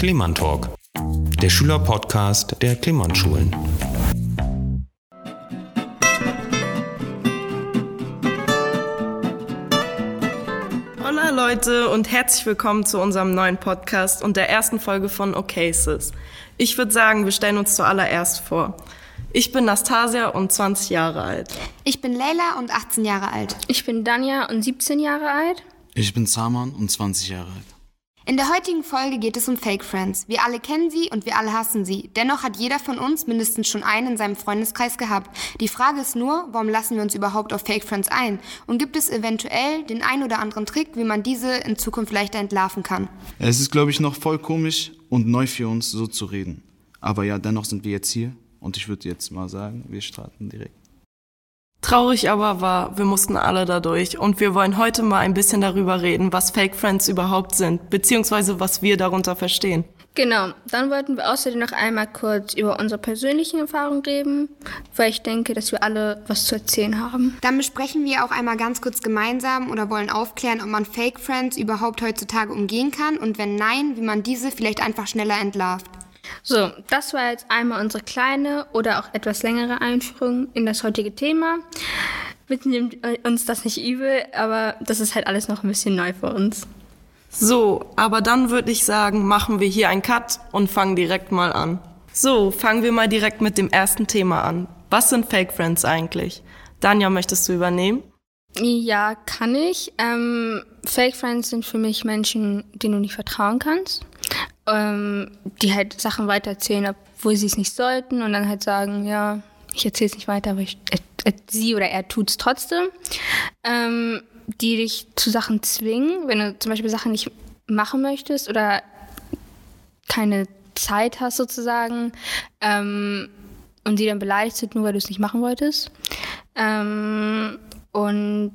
Klemann Talk, der Schülerpodcast der Klemann Schulen. Hola Leute und herzlich willkommen zu unserem neuen Podcast und der ersten Folge von Ocases. Ich würde sagen, wir stellen uns zuallererst vor. Ich bin Nastasia und 20 Jahre alt. Ich bin Leila und 18 Jahre alt. Ich bin Danja und 17 Jahre alt. Ich bin Saman und 20 Jahre alt. In der heutigen Folge geht es um Fake Friends. Wir alle kennen sie und wir alle hassen sie. Dennoch hat jeder von uns mindestens schon einen in seinem Freundeskreis gehabt. Die Frage ist nur, warum lassen wir uns überhaupt auf Fake Friends ein? Und gibt es eventuell den ein oder anderen Trick, wie man diese in Zukunft leichter entlarven kann? Es ist, glaube ich, noch voll komisch und neu für uns, so zu reden. Aber ja, dennoch sind wir jetzt hier und ich würde jetzt mal sagen, wir starten direkt. Traurig aber war, wir mussten alle da durch und wir wollen heute mal ein bisschen darüber reden, was Fake Friends überhaupt sind, beziehungsweise was wir darunter verstehen. Genau, dann wollten wir außerdem noch einmal kurz über unsere persönlichen Erfahrungen reden, weil ich denke, dass wir alle was zu erzählen haben. Dann besprechen wir auch einmal ganz kurz gemeinsam oder wollen aufklären, ob man Fake Friends überhaupt heutzutage umgehen kann und wenn nein, wie man diese vielleicht einfach schneller entlarvt. So, das war jetzt einmal unsere kleine oder auch etwas längere Einführung in das heutige Thema. Bitte nehmt uns das nicht übel, aber das ist halt alles noch ein bisschen neu für uns. So, aber dann würde ich sagen, machen wir hier einen Cut und fangen direkt mal an. So, fangen wir mal direkt mit dem ersten Thema an. Was sind Fake Friends eigentlich? Danja, möchtest du übernehmen? Ja, kann ich. Ähm, Fake Friends sind für mich Menschen, denen du nicht vertrauen kannst. Ähm, die halt Sachen weitererzählen, obwohl sie es nicht sollten und dann halt sagen, ja, ich erzähle es nicht weiter, aber ich, äh, sie oder er tut es trotzdem. Ähm, die dich zu Sachen zwingen, wenn du zum Beispiel Sachen nicht machen möchtest oder keine Zeit hast sozusagen ähm, und die dann beleidigt sind, nur weil du es nicht machen wolltest. Ähm, und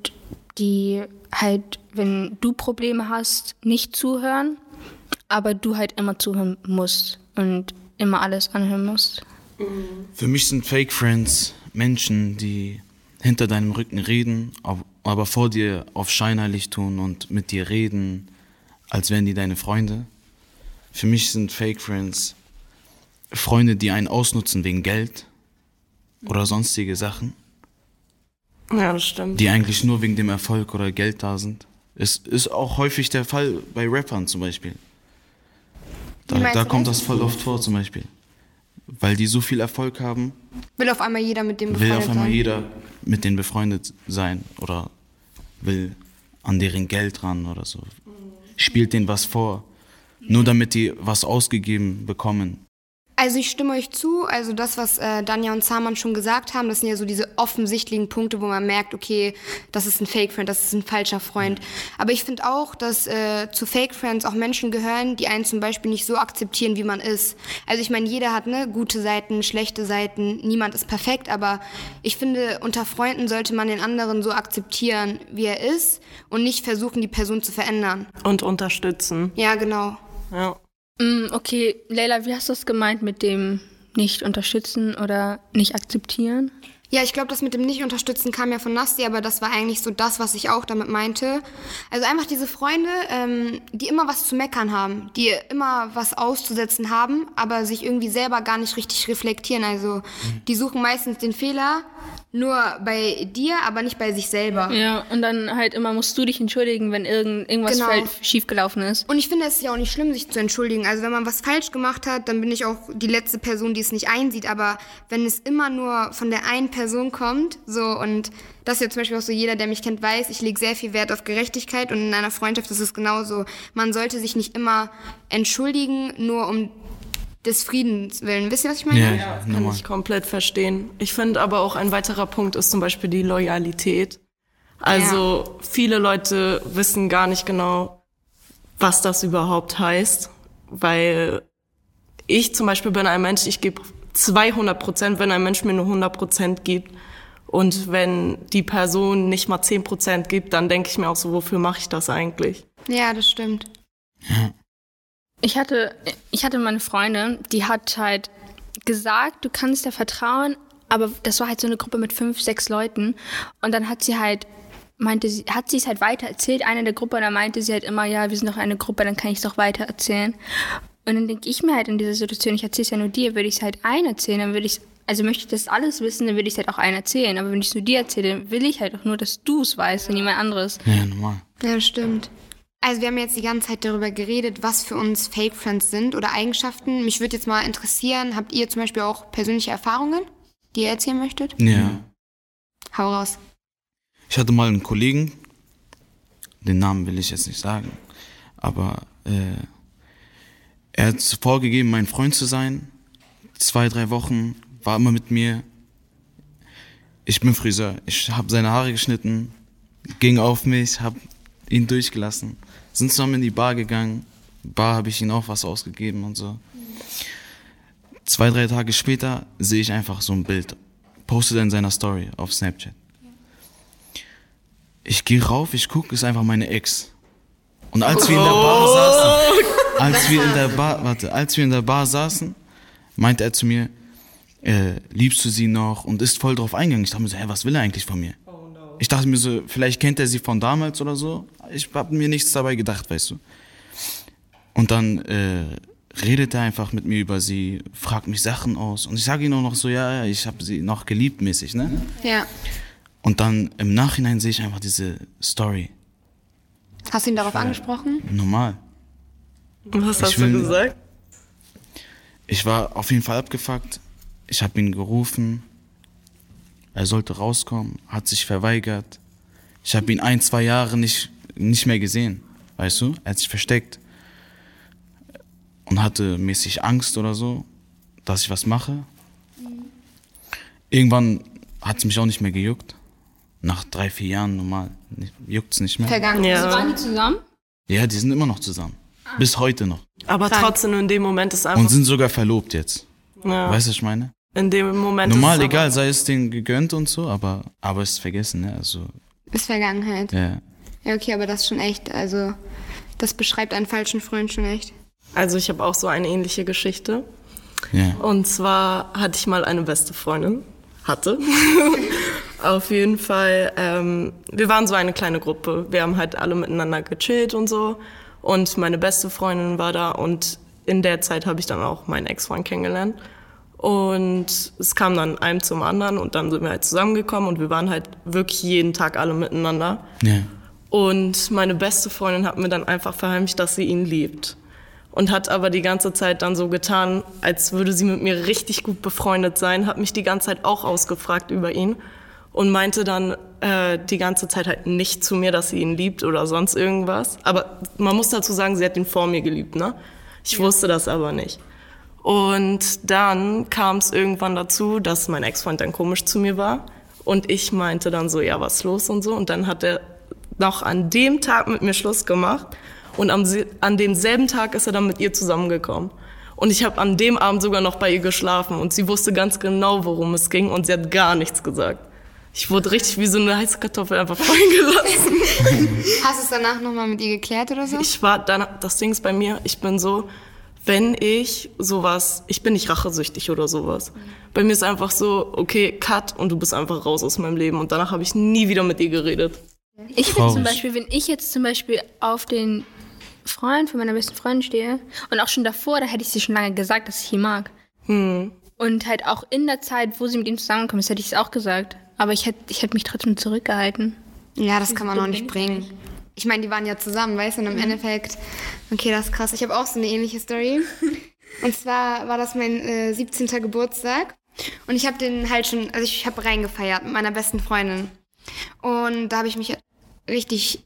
die halt, wenn du Probleme hast, nicht zuhören, aber du halt immer zuhören musst und immer alles anhören musst. Für mich sind Fake Friends Menschen, die hinter deinem Rücken reden, aber vor dir auf scheinheilig tun und mit dir reden, als wären die deine Freunde. Für mich sind Fake Friends Freunde, die einen ausnutzen wegen Geld oder sonstige Sachen. Ja, das stimmt. Die eigentlich nur wegen dem Erfolg oder Geld da sind. Es ist auch häufig der Fall bei Rappern zum Beispiel. Da, da kommt das voll oft vor zum Beispiel. Weil die so viel Erfolg haben. Will auf einmal jeder mit dem befreundet sein. Will auf einmal sein. jeder mit denen befreundet sein oder will an deren Geld ran oder so. Spielt denen was vor. Nur damit die was ausgegeben bekommen. Also ich stimme euch zu. Also das, was äh, Danja und Saman schon gesagt haben, das sind ja so diese offensichtlichen Punkte, wo man merkt, okay, das ist ein Fake-Friend, das ist ein falscher Freund. Aber ich finde auch, dass äh, zu Fake-Friends auch Menschen gehören, die einen zum Beispiel nicht so akzeptieren, wie man ist. Also ich meine, jeder hat ne, gute Seiten, schlechte Seiten, niemand ist perfekt, aber ich finde, unter Freunden sollte man den anderen so akzeptieren, wie er ist und nicht versuchen, die Person zu verändern. Und unterstützen. Ja, genau. Ja. Mm, okay, Leila, wie hast du das gemeint mit dem nicht unterstützen oder nicht akzeptieren? Ja, ich glaube, das mit dem Nicht-Unterstützen kam ja von Nasti, aber das war eigentlich so das, was ich auch damit meinte. Also einfach diese Freunde, ähm, die immer was zu meckern haben, die immer was auszusetzen haben, aber sich irgendwie selber gar nicht richtig reflektieren. Also die suchen meistens den Fehler nur bei dir, aber nicht bei sich selber. Ja, und dann halt immer musst du dich entschuldigen, wenn irgend, irgendwas genau. schiefgelaufen ist. Und ich finde, es ist ja auch nicht schlimm, sich zu entschuldigen. Also wenn man was falsch gemacht hat, dann bin ich auch die letzte Person, die es nicht einsieht. Aber wenn es immer nur von der einen Person kommt, so und das ist ja zum Beispiel auch so, jeder, der mich kennt, weiß, ich lege sehr viel Wert auf Gerechtigkeit und in einer Freundschaft ist es genauso. Man sollte sich nicht immer entschuldigen, nur um des Friedens willen. Wisst ihr, was ich meine? Ja, ja kann normal. ich komplett verstehen. Ich finde aber auch ein weiterer Punkt ist zum Beispiel die Loyalität. Also ja. viele Leute wissen gar nicht genau, was das überhaupt heißt, weil ich zum Beispiel bin ein Mensch, ich gebe 200 Prozent, wenn ein Mensch mir nur 100 Prozent gibt. Und wenn die Person nicht mal 10 Prozent gibt, dann denke ich mir auch so, wofür mache ich das eigentlich? Ja, das stimmt. Ja. Ich hatte, ich hatte meine Freundin, die hat halt gesagt, du kannst dir vertrauen, aber das war halt so eine Gruppe mit fünf, sechs Leuten. Und dann hat sie halt, meinte sie, hat sie es halt weiter erzählt, eine der Gruppe, und dann meinte sie halt immer, ja, wir sind doch eine Gruppe, dann kann ich es doch weiter erzählen. Und dann denke ich mir halt in dieser Situation, ich erzähle es ja nur dir, würde ich es halt ein erzählen, dann würde ich also möchte ich das alles wissen, dann würde ich es halt auch ein erzählen. Aber wenn ich es nur dir erzähle, dann will ich halt auch nur, dass du es weißt und niemand anderes. Ja, normal. Ja, stimmt. Also wir haben jetzt die ganze Zeit darüber geredet, was für uns Fake Friends sind oder Eigenschaften. Mich würde jetzt mal interessieren, habt ihr zum Beispiel auch persönliche Erfahrungen, die ihr erzählen möchtet? Ja. Hau raus. Ich hatte mal einen Kollegen, den Namen will ich jetzt nicht sagen, aber äh, er hat vorgegeben, mein Freund zu sein. Zwei, drei Wochen war immer mit mir. Ich bin Friseur. Ich habe seine Haare geschnitten, ging auf mich, habe ihn durchgelassen. Sind zusammen in die Bar gegangen. Bar habe ich ihm auch was ausgegeben und so. Zwei, drei Tage später sehe ich einfach so ein Bild. Postet in seiner Story auf Snapchat. Ich gehe rauf, ich gucke, ist einfach meine Ex. Und als wir in der Bar saßen, als wir in der Bar, warte, als wir in der Bar saßen, meinte er zu mir, äh, liebst du sie noch und ist voll drauf eingegangen. Ich dachte mir so, hä, was will er eigentlich von mir? Ich dachte mir so, vielleicht kennt er sie von damals oder so. Ich habe mir nichts dabei gedacht, weißt du. Und dann äh, redet er einfach mit mir über sie, fragt mich Sachen aus. Und ich sage ihm auch noch so, ja, ja, ich habe sie noch geliebt mäßig, ne? Ja. Und dann im Nachhinein sehe ich einfach diese Story. Hast du ihn darauf angesprochen? Normal. Was hast will- du gesagt? Ich war auf jeden Fall abgefuckt. Ich habe ihn gerufen. Er sollte rauskommen, hat sich verweigert. Ich habe ihn ein, zwei Jahre nicht, nicht mehr gesehen. Weißt du? Er hat sich versteckt. Und hatte mäßig Angst oder so, dass ich was mache. Irgendwann hat es mich auch nicht mehr gejuckt. Nach drei, vier Jahren normal. Juckt es nicht mehr. Vergangen. Ja. Also waren die zusammen? Ja, die sind immer noch zusammen. Bis heute noch. Aber Krank. trotzdem in dem Moment ist einfach. Und sind sogar verlobt jetzt. ja, Weißt du, was ich meine? in dem Moment Normal, ist es egal, sei es denen gegönnt und so, aber, aber es ist vergessen, ne? Also, Ist Vergangenheit. ja. Ja, okay, aber das ist schon echt, also das beschreibt einen falschen Freund schon echt. Also ich habe auch so eine ähnliche Geschichte. Ja. Und zwar hatte ich mal eine beste Freundin. Hatte. Auf jeden Fall. Ähm, wir waren so eine kleine Gruppe. Wir haben halt alle miteinander gechillt und so. Und meine beste Freundin war da. Und in der Zeit habe ich dann auch meinen Ex-Freund kennengelernt. Und es kam dann einem zum anderen. Und dann sind wir halt zusammengekommen. Und wir waren halt wirklich jeden Tag alle miteinander. Ja. Und meine beste Freundin hat mir dann einfach verheimlicht, dass sie ihn liebt. Und hat aber die ganze Zeit dann so getan, als würde sie mit mir richtig gut befreundet sein, hat mich die ganze Zeit auch ausgefragt über ihn und meinte dann äh, die ganze Zeit halt nicht zu mir, dass sie ihn liebt oder sonst irgendwas. Aber man muss dazu sagen, sie hat ihn vor mir geliebt, ne? Ich wusste das aber nicht. Und dann kam es irgendwann dazu, dass mein Ex-Freund dann komisch zu mir war. Und ich meinte dann so, ja, was ist los und so. Und dann hat er noch an dem Tag mit mir Schluss gemacht. Und am, an demselben Tag ist er dann mit ihr zusammengekommen. Und ich habe an dem Abend sogar noch bei ihr geschlafen. Und sie wusste ganz genau, worum es ging. Und sie hat gar nichts gesagt. Ich wurde richtig wie so eine heiße Kartoffel einfach fallen gelassen. Hast du es danach nochmal mit ihr geklärt oder so? Ich war dann, das Ding ist bei mir, ich bin so, wenn ich sowas, ich bin nicht rachesüchtig oder sowas. Bei mir ist einfach so, okay, cut und du bist einfach raus aus meinem Leben. Und danach habe ich nie wieder mit ihr geredet. Ich finde zum. Beispiel, wenn ich jetzt zum Beispiel auf den Freund von meiner besten Freundin stehe und auch schon davor, da hätte ich sie schon lange gesagt, dass ich ihn mag. Und halt auch in der Zeit, wo sie mit ihm zusammengekommen ist, hätte ich es auch gesagt. Aber ich hätte ich hätte mich trotzdem zurückgehalten. Ja, das kann man auch nicht bringen. Ich meine, die waren ja zusammen, weißt du, und im Endeffekt, okay, das ist krass. Ich habe auch so eine ähnliche Story. Und zwar war das mein äh, 17. Geburtstag. Und ich habe den halt schon, also ich habe reingefeiert mit meiner besten Freundin. Und da habe ich mich richtig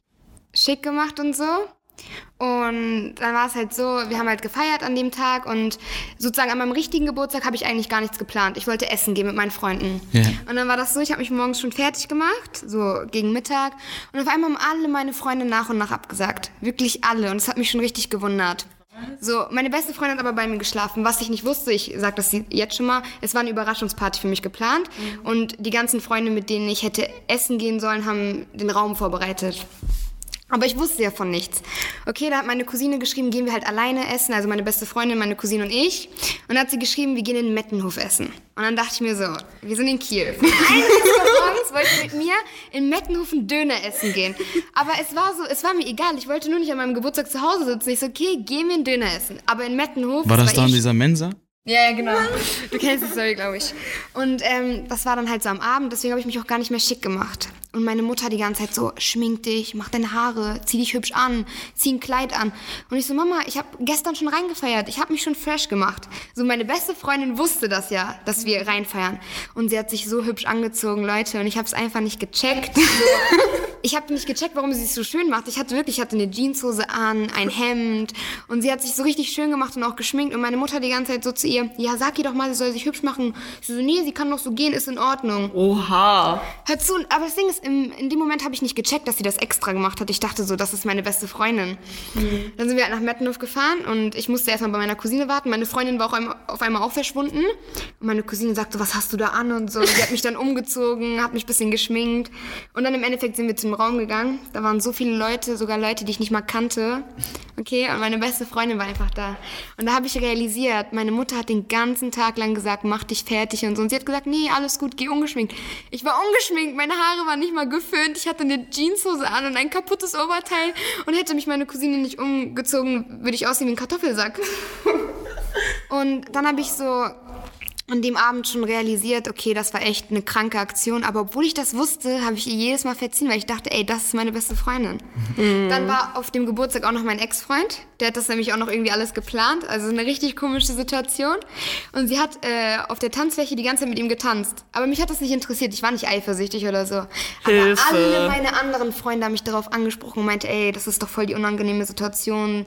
schick gemacht und so. Und dann war es halt so, wir haben halt gefeiert an dem Tag und sozusagen an meinem richtigen Geburtstag habe ich eigentlich gar nichts geplant. Ich wollte essen gehen mit meinen Freunden. Ja. Und dann war das so, ich habe mich morgens schon fertig gemacht, so gegen Mittag. Und auf einmal haben alle meine Freunde nach und nach abgesagt. Wirklich alle. Und das hat mich schon richtig gewundert. So, meine beste Freundin hat aber bei mir geschlafen. Was ich nicht wusste, ich sag das jetzt schon mal, es war eine Überraschungsparty für mich geplant. Und die ganzen Freunde, mit denen ich hätte essen gehen sollen, haben den Raum vorbereitet. Aber ich wusste ja von nichts. Okay, da hat meine Cousine geschrieben, gehen wir halt alleine essen, also meine beste Freundin, meine Cousine und ich. Und dann hat sie geschrieben, wir gehen in Mettenhof essen. Und dann dachte ich mir so, wir sind in Kiel. Von 1 Uhr morgens wollte ich mit mir in Mettenhof einen Döner essen gehen. Aber es war so, es war mir egal. Ich wollte nur nicht an meinem Geburtstag zu Hause sitzen. Ich so, okay, gehen wir einen Döner essen. Aber in Mettenhof. War das eh da in sch- dieser Mensa? ja, ja, genau. Du kennst die Story, glaube ich. Und ähm, das war dann halt so am Abend, deswegen habe ich mich auch gar nicht mehr schick gemacht. Und meine Mutter die ganze Zeit so, schmink dich, mach deine Haare, zieh dich hübsch an, zieh ein Kleid an. Und ich so, Mama, ich habe gestern schon reingefeiert, ich habe mich schon fresh gemacht. So, meine beste Freundin wusste das ja, dass wir reinfeiern. Und sie hat sich so hübsch angezogen, Leute, und ich habe es einfach nicht gecheckt. Ich habe nicht gecheckt, warum sie es so schön macht. Ich hatte wirklich, ich hatte eine Jeanshose an, ein Hemd und sie hat sich so richtig schön gemacht und auch geschminkt und meine Mutter die ganze Zeit so zu ihr, ja, sag ihr doch mal, sie soll sich hübsch machen. Ich so, nee, sie kann doch so gehen, ist in Ordnung. Oha. Hör zu, aber das Ding ist, im, in dem Moment habe ich nicht gecheckt, dass sie das extra gemacht hat. Ich dachte so, das ist meine beste Freundin. Dann sind wir halt nach Mettenhof gefahren und ich musste erstmal bei meiner Cousine warten. Meine Freundin war auch einmal, auf einmal auch verschwunden. Und meine Cousine sagte, was hast du da an und so. Sie hat mich dann umgezogen, hat mich ein bisschen geschminkt. Und dann im Endeffekt sind wir zum Raum gegangen. Da waren so viele Leute, sogar Leute, die ich nicht mal kannte. Okay, und meine beste Freundin war einfach da. Und da habe ich realisiert, meine Mutter hat den ganzen Tag lang gesagt, mach dich fertig und so. Und sie hat gesagt, nee, alles gut, geh ungeschminkt. Ich war ungeschminkt, meine Haare waren nicht mal geföhnt. Ich hatte eine Jeanshose an und ein kaputtes Oberteil. Und hätte mich meine Cousine nicht umgezogen, würde ich aussehen wie ein Kartoffelsack. Und dann habe ich so an dem Abend schon realisiert, okay, das war echt eine kranke Aktion. Aber obwohl ich das wusste, habe ich ihr jedes Mal verziehen, weil ich dachte, ey, das ist meine beste Freundin. Dann war auf dem Geburtstag auch noch mein Ex-Freund. Der hat das nämlich auch noch irgendwie alles geplant. Also eine richtig komische Situation. Und sie hat äh, auf der Tanzfläche die ganze Zeit mit ihm getanzt. Aber mich hat das nicht interessiert. Ich war nicht eifersüchtig oder so. Hilfe. Aber alle meine anderen Freunde haben mich darauf angesprochen und meinte, ey, das ist doch voll die unangenehme Situation.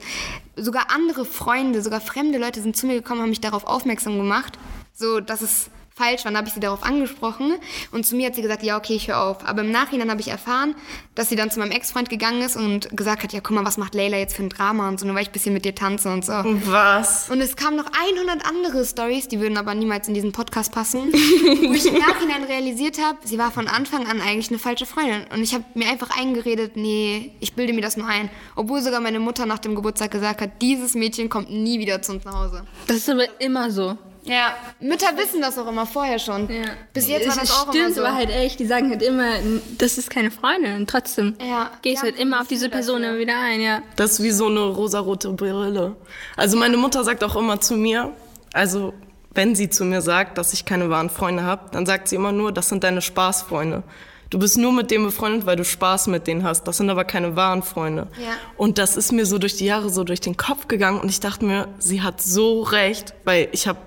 Sogar andere Freunde, sogar fremde Leute sind zu mir gekommen, haben mich darauf aufmerksam gemacht. So, dass es falsch war, dann habe ich sie darauf angesprochen und zu mir hat sie gesagt, ja, okay, ich höre auf. Aber im Nachhinein habe ich erfahren, dass sie dann zu meinem Ex-Freund gegangen ist und gesagt hat, ja, guck mal, was macht Leila jetzt für ein Drama und so, nur weil ich ein bisschen mit dir tanze und so. Was? Und es kamen noch 100 andere Stories, die würden aber niemals in diesen Podcast passen, wo ich im Nachhinein realisiert habe, sie war von Anfang an eigentlich eine falsche Freundin. Und ich habe mir einfach eingeredet, nee, ich bilde mir das nur ein. Obwohl sogar meine Mutter nach dem Geburtstag gesagt hat, dieses Mädchen kommt nie wieder zu uns nach Hause. Das ist aber immer so. Ja, Mütter wissen das auch immer vorher schon. Bis jetzt war Es das auch stimmt, immer so. aber halt echt, die sagen halt immer, das ist keine Freundin. Und trotzdem Ja, gehst die halt immer auf diese Person immer wieder ein, ja. Das ist wie so eine rosarote Brille. Also meine Mutter sagt auch immer zu mir, also wenn sie zu mir sagt, dass ich keine wahren Freunde habe, dann sagt sie immer nur, das sind deine Spaßfreunde. Du bist nur mit denen befreundet, weil du Spaß mit denen hast. Das sind aber keine wahren Freunde. Ja. Und das ist mir so durch die Jahre so durch den Kopf gegangen und ich dachte mir, sie hat so recht, weil ich habe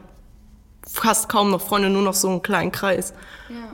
fast kaum noch Freunde, nur noch so einen kleinen Kreis.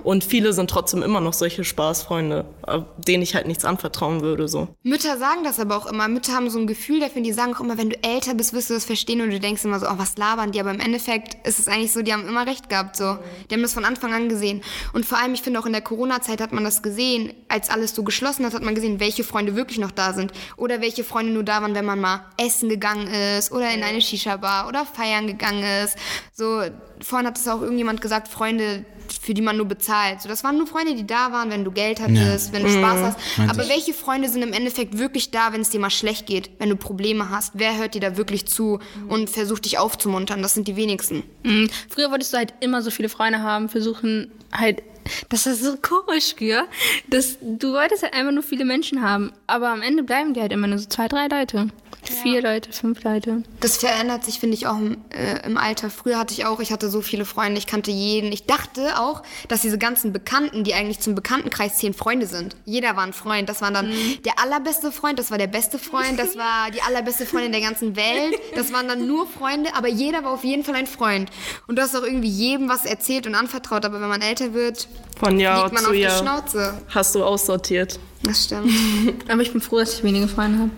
Und viele sind trotzdem immer noch solche Spaßfreunde, äh, denen ich halt nichts anvertrauen würde. So. Mütter sagen das aber auch immer. Mütter haben so ein Gefühl dafür, die sagen auch immer, wenn du älter bist, wirst du das verstehen und du denkst immer so, oh, was labern die? Aber im Endeffekt ist es eigentlich so, die haben immer recht gehabt, so. Die haben das von Anfang an gesehen. Und vor allem, ich finde auch in der Corona-Zeit hat man das gesehen, als alles so geschlossen hat, hat man gesehen, welche Freunde wirklich noch da sind. Oder welche Freunde nur da waren, wenn man mal essen gegangen ist oder in eine Shisha-Bar oder feiern gegangen ist. So, vorhin hat es auch irgendjemand gesagt, Freunde, für die man nur bezahlt. So, das waren nur Freunde, die da waren, wenn du Geld hattest, wenn du Spaß hast. Meinte Aber ich. welche Freunde sind im Endeffekt wirklich da, wenn es dir mal schlecht geht, wenn du Probleme hast? Wer hört dir da wirklich zu und versucht dich aufzumuntern? Das sind die wenigsten. Mhm. Früher wolltest du halt immer so viele Freunde haben, versuchen halt, das ist so komisch früher, dass du wolltest halt einfach nur viele Menschen haben, aber am Ende bleiben die halt immer nur so zwei, drei Leute. Vier Leute, fünf Leute. Das verändert sich, finde ich, auch im, äh, im Alter. Früher hatte ich auch, ich hatte so viele Freunde, ich kannte jeden. Ich dachte auch, dass diese ganzen Bekannten, die eigentlich zum Bekanntenkreis zehn Freunde sind. Jeder war ein Freund. Das war dann der allerbeste Freund, das war der beste Freund, das war die allerbeste Freundin der ganzen Welt. Das waren dann nur Freunde, aber jeder war auf jeden Fall ein Freund. Und du hast auch irgendwie jedem was erzählt und anvertraut. Aber wenn man älter wird, Von Jahr liegt man zu auf die Jahr Schnauze. hast du aussortiert. Das stimmt. Aber ich bin froh, dass ich wenige Freunde habe.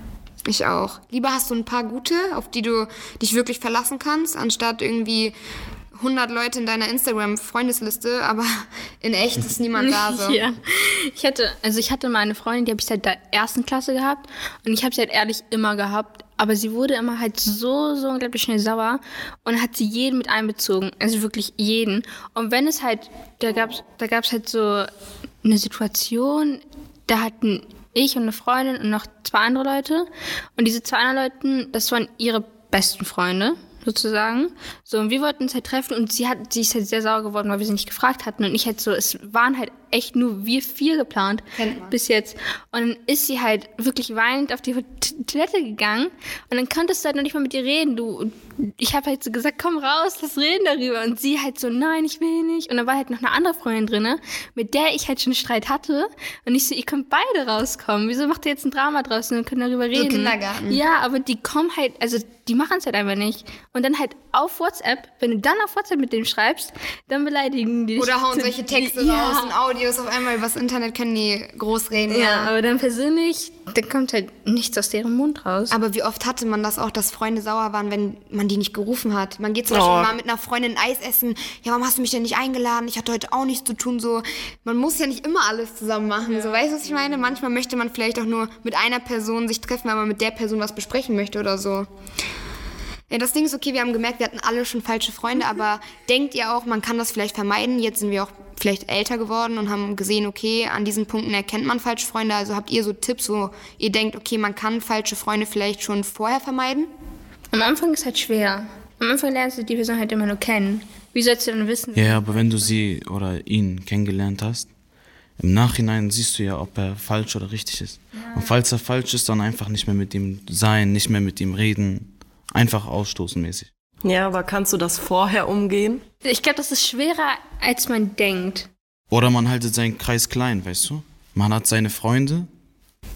Ich auch. Lieber hast du ein paar gute, auf die du dich wirklich verlassen kannst, anstatt irgendwie 100 Leute in deiner Instagram-Freundesliste, aber in echt ist niemand da so. Ja. Ich hatte, also ich hatte mal eine Freundin, die habe ich seit der ersten Klasse gehabt und ich habe sie halt ehrlich immer gehabt, aber sie wurde immer halt so, so unglaublich schnell sauer und hat sie jeden mit einbezogen, also wirklich jeden. Und wenn es halt, da gab's, da gab's halt so eine Situation, da hatten ich und eine Freundin und noch zwei andere Leute. Und diese zwei anderen Leute, das waren ihre besten Freunde sozusagen. So, und wir wollten uns halt treffen und sie hat, sie ist halt sehr sauer geworden, weil wir sie nicht gefragt hatten. Und ich halt so, es waren halt echt nur wir vier geplant bis jetzt. Und dann ist sie halt wirklich weinend auf die Toilette gegangen und dann konntest du halt noch nicht mal mit ihr reden. Du, ich habe halt so gesagt, komm raus, lass reden darüber. Und sie halt so, nein, ich will nicht. Und dann war halt noch eine andere Freundin drinne, mit der ich halt schon Streit hatte. Und ich so, ihr könnt beide rauskommen. Wieso macht ihr jetzt ein Drama draußen und können darüber reden? So Kindergarten. Ja, aber die kommen halt, also die machen es halt einfach nicht. Und dann halt auf WhatsApp, wenn du dann auf WhatsApp mit dem schreibst, dann beleidigen die dich. Oder hauen solche Texte Ja. raus und Audios auf einmal übers Internet können die groß reden. Ja, aber dann persönlich, dann kommt halt nichts aus deren Mund raus. Aber wie oft hatte man das auch, dass Freunde sauer waren, wenn man die nicht gerufen hat? Man geht zum Beispiel Oh. mal mit einer Freundin Eis essen. Ja, warum hast du mich denn nicht eingeladen? Ich hatte heute auch nichts zu tun. So, man muss ja nicht immer alles zusammen machen. So, weißt du, was ich meine? Manchmal möchte man vielleicht auch nur mit einer Person sich treffen, weil man mit der Person was besprechen möchte oder so. Ja, das Ding ist okay, wir haben gemerkt, wir hatten alle schon falsche Freunde, aber denkt ihr auch, man kann das vielleicht vermeiden? Jetzt sind wir auch vielleicht älter geworden und haben gesehen, okay, an diesen Punkten erkennt man falsche Freunde. Also habt ihr so Tipps, wo ihr denkt, okay, man kann falsche Freunde vielleicht schon vorher vermeiden? Am Anfang ist halt schwer. Am Anfang lernst du die Person halt immer nur kennen. Wie sollst du dann wissen? Ja, aber wenn du sie oder ihn kennengelernt hast, im Nachhinein siehst du ja, ob er falsch oder richtig ist. Und falls er falsch ist, dann einfach nicht mehr mit ihm sein, nicht mehr mit ihm reden. Einfach ausstoßen mäßig. Ja, aber kannst du das vorher umgehen? Ich glaube, das ist schwerer, als man denkt. Oder man haltet seinen Kreis klein, weißt du? Man hat seine Freunde.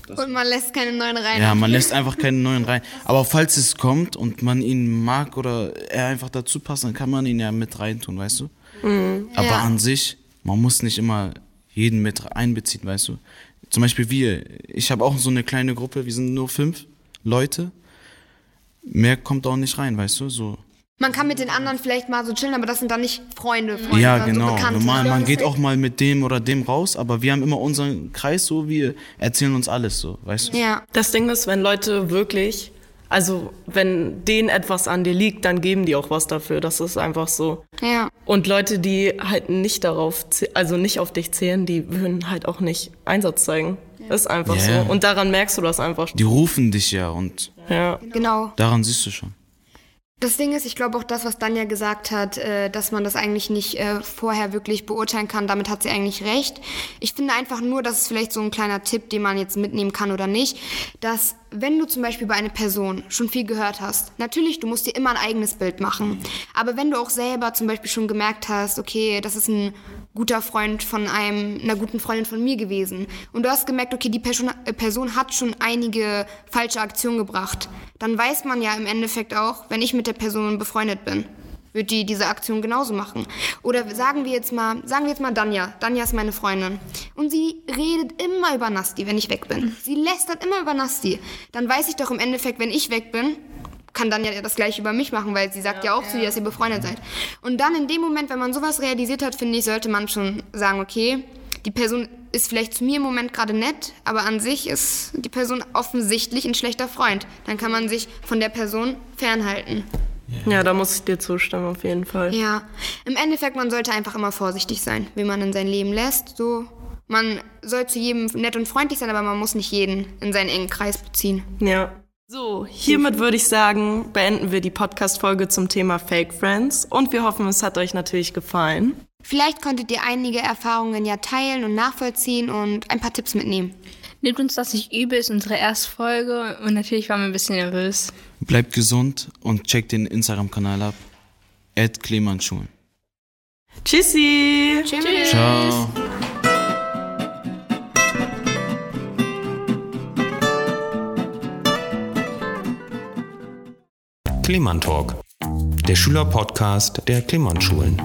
Und man lässt keine neuen rein. Ja, man lässt einfach keinen neuen rein. Aber falls es kommt und man ihn mag oder er einfach dazu passt, dann kann man ihn ja mit reintun, weißt du? Aber Ja. an sich, man muss nicht immer jeden mit einbeziehen, weißt du? Zum Beispiel wir. Ich habe auch so eine kleine Gruppe, wir sind nur fünf Leute. Mehr kommt auch nicht rein, weißt du? So. Man kann mit den anderen vielleicht mal so chillen, aber das sind dann nicht Freunde. Freunde Ja, genau. So Bekannte. Normal, man geht auch mal mit dem oder dem raus, aber wir haben immer unseren Kreis so, wir erzählen uns alles so, weißt du? Ja. Das Ding ist, wenn Leute wirklich, also wenn denen etwas an dir liegt, dann geben die auch was dafür. Das ist einfach so. Ja. Und Leute, die halt nicht darauf, zäh- also nicht auf dich zählen, die würden halt auch nicht Einsatz zeigen. Ist einfach Ja. so. Und daran merkst du das einfach. Die rufen dich ja und Ja. Genau. daran siehst du schon. Das Ding ist, ich glaube auch das, was Danja gesagt hat, äh, dass man das eigentlich nicht äh, vorher wirklich beurteilen kann, damit hat sie eigentlich recht. Ich finde einfach nur, das ist vielleicht so ein kleiner Tipp, den man jetzt mitnehmen kann oder nicht, dass wenn du zum Beispiel bei einer Person schon viel gehört hast, natürlich, du musst dir immer ein eigenes Bild machen, aber wenn du auch selber zum Beispiel schon gemerkt hast, okay, das ist ein guter Freund von einem, einer guten Freundin von mir gewesen und du hast gemerkt, okay, die Person, äh, Person hat schon einige falsche Aktionen gebracht, dann weiß man ja im Endeffekt auch, wenn ich mit der Person befreundet bin, wird die diese Aktion genauso machen. Oder sagen wir jetzt mal, sagen wir jetzt mal Danja. Danja ist meine Freundin. Und sie redet immer über Nasti, wenn ich weg bin. Sie lästert immer über Nasti. Dann weiß ich doch im Endeffekt, wenn ich weg bin, kann dann ja das gleiche über mich machen, weil sie sagt ja, auch zu dir, dass ihr befreundet seid. Und dann in dem Moment, wenn man sowas realisiert hat, finde ich, sollte man schon sagen, okay, die Person ist vielleicht zu mir im Moment gerade nett, aber an sich ist die Person offensichtlich ein schlechter Freund. Dann kann man sich von der Person fernhalten. Ja, da muss ich dir zustimmen, auf jeden Fall. Ja, im Endeffekt, man sollte einfach immer vorsichtig sein, wie man in sein Leben lässt. So, man soll zu jedem nett und freundlich sein, aber man muss nicht jeden in seinen engen Kreis beziehen. Ja. So, hiermit würde ich sagen, beenden wir die Podcast-Folge zum Thema Fake Friends und wir hoffen, es hat euch natürlich gefallen. Vielleicht konntet ihr einige Erfahrungen ja teilen und nachvollziehen und ein paar Tipps mitnehmen. Nehmt uns das nicht übel, ist unsere erste Folge und natürlich waren wir ein bisschen nervös. Bleibt gesund und checkt den Instagram-Kanal ab. Ed Klemannschulen. Tschüssi! Tschüss. Ciao. Klemann Talk, der Schülerpodcast der Klemann Schulen.